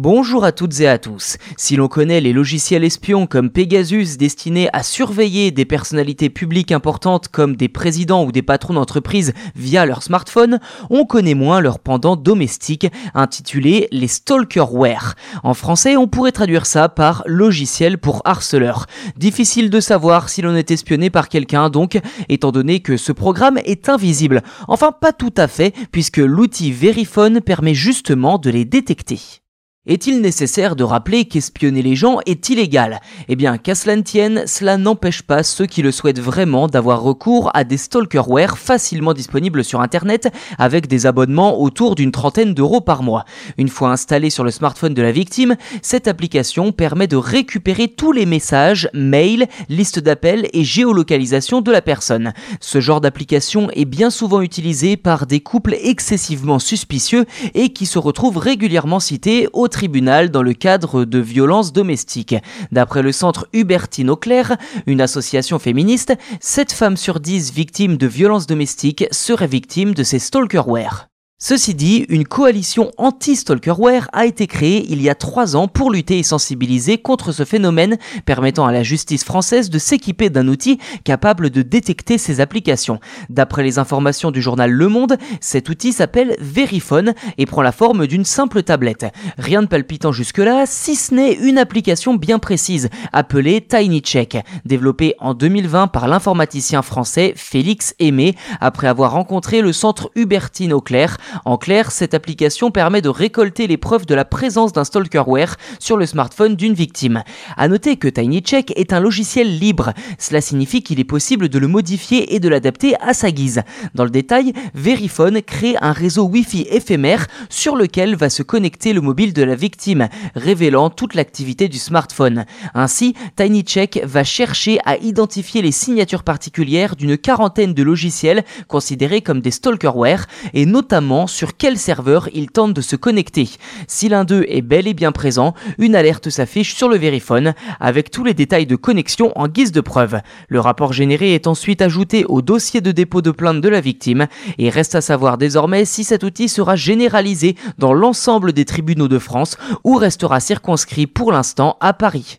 Bonjour à toutes et à tous. Si l'on connaît les logiciels espions comme Pegasus destinés à surveiller des personnalités publiques importantes comme des présidents ou des patrons d'entreprise via leur smartphone, on connaît moins leur pendant domestique intitulé les stalkerware. En français, on pourrait traduire ça par logiciel pour harceleur. Difficile de savoir si l'on est espionné par quelqu'un donc, étant donné que ce programme est invisible. Enfin, pas tout à fait, puisque l'outil Verifone permet justement de les détecter. Est-il nécessaire de rappeler qu'espionner les gens est illégal? Eh bien, qu'à cela ne tienne, cela n'empêche pas ceux qui le souhaitent vraiment d'avoir recours à des stalkerware facilement disponibles sur Internet avec des abonnements autour d'une trentaine d'euros par mois. Une fois installé sur le smartphone de la victime, cette application permet de récupérer tous les messages, mails, listes d'appels et géolocalisation de la personne. Ce genre d'application est bien souvent utilisé par des couples excessivement suspicieux et qui se retrouvent régulièrement cités au tribunal dans le cadre de violences domestiques. D'après le centre Hubertine Auclair, une association féministe, 7 femmes sur 10 victimes de violences domestiques seraient victimes de ces stalkerware. Ceci dit, une coalition anti-stalkerware a été créée il y a trois ans pour lutter et sensibiliser contre ce phénomène, permettant à la justice française de s'équiper d'un outil capable de détecter ces applications. D'après les informations du journal Le Monde, cet outil s'appelle Verifone et prend la forme d'une simple tablette. Rien de palpitant jusque-là, si ce n'est une application bien précise, appelée TinyCheck, développée en 2020 par l'informaticien français Félix Aimé, après avoir rencontré le centre Hubertine Auclair en clair, cette application permet de récolter les preuves de la présence d'un stalkerware sur le smartphone d'une victime. À noter que TinyCheck est un logiciel libre. Cela signifie qu'il est possible de le modifier et de l'adapter à sa guise. Dans le détail, Verifone crée un réseau Wi-Fi éphémère sur lequel va se connecter le mobile de la victime, révélant toute l'activité du smartphone. Ainsi, TinyCheck va chercher à identifier les signatures particulières d'une quarantaine de logiciels considérés comme des stalkerware et notamment sur quel serveur il tente de se connecter. Si l'un d'eux est bel et bien présent, une alerte s'affiche sur le Verifone avec tous les détails de connexion en guise de preuve. Le rapport généré est ensuite ajouté au dossier de dépôt de plainte de la victime et reste à savoir désormais si cet outil sera généralisé dans l'ensemble des tribunaux de France ou restera circonscrit pour l'instant à Paris.